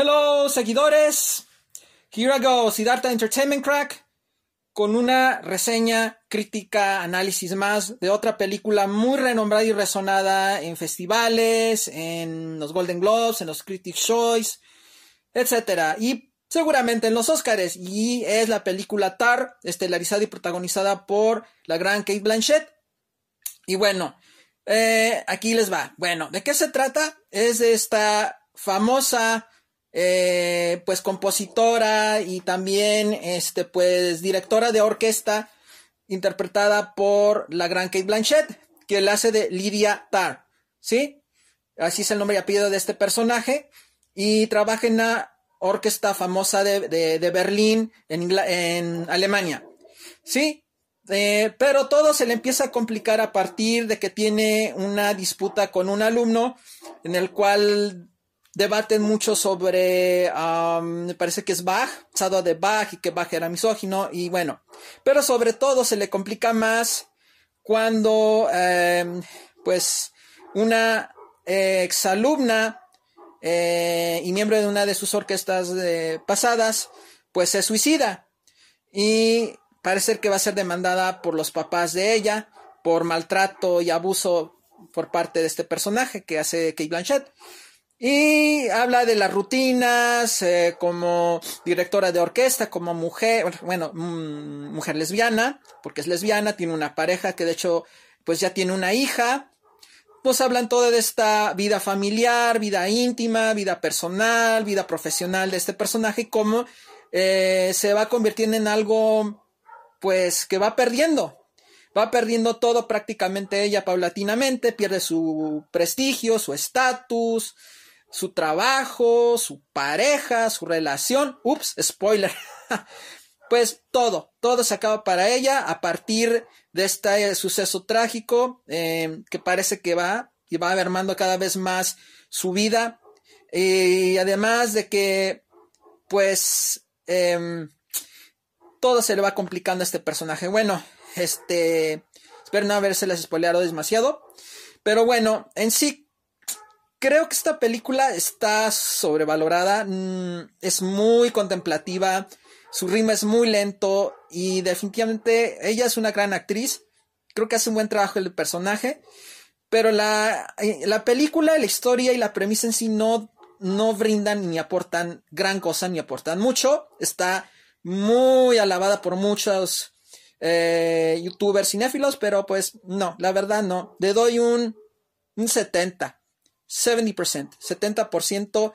Hello, seguidores. Here I go, Siddhartha Entertainment Crack, con una reseña, crítica, análisis más de otra película muy renombrada y resonada en festivales, en los Golden Globes, en los Critics' Choice, etc. Y seguramente en los Oscars. Y es la película Tar, estelarizada y protagonizada por la gran Kate Blanchett. Y bueno, eh, aquí les va. Bueno, ¿de qué se trata? Es de esta famosa eh, pues compositora y también este pues directora de orquesta interpretada por la gran Kate Blanchett que la hace de Lydia Tarr, ¿sí? Así es el nombre y apellido de este personaje y trabaja en la orquesta famosa de, Berlín en, en, Alemania, ¿sí? Eh, pero todo se le empieza a complicar a partir de que tiene una disputa con un alumno en el cual debaten mucho sobre, me parece que es Bach, pasado de Bach y que Bach era misógino y bueno, pero sobre todo se le complica más cuando em, pues una exalumna eh, y miembro de una de sus orquestas pasadas pues se suicida y parece que va a ser demandada por los papás de ella por maltrato y abuso por parte de este personaje que hace Kate Blanchett. Y habla de las rutinas eh, como directora de orquesta, como mujer, bueno, mm, mujer lesbiana, porque es lesbiana, tiene una pareja que de hecho pues ya tiene una hija. Pues hablan todo de esta vida familiar, vida íntima, vida personal, vida profesional de este personaje y cómo eh, se va convirtiendo en algo pues que va perdiendo, va perdiendo todo prácticamente ella paulatinamente, pierde su prestigio, su estatus, su trabajo, su pareja, su relación. Ups, spoiler. pues todo, todo se acaba para ella a partir de este suceso trágico em, que parece que va y va armando cada vez más su vida. Y además de que, pues, em, todo se le va complicando a este personaje. Bueno, este, espero no haberse les spoileado demasiado. Pero bueno, en sí Creo que esta película está sobrevalorada, mm, es muy contemplativa, su ritmo es muy lento y definitivamente ella es una gran actriz, creo que hace un buen trabajo el personaje, pero la, eh, la película, la historia y la premisa en sí no, no brindan ni aportan gran cosa ni aportan mucho, está muy alabada por muchos eh, youtubers cinéfilos, pero pues no, la verdad no, le doy un, un 70. 70%, 70%